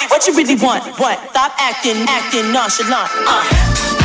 really, what you really want? What? Stop acting, acting nonchalant. Uh.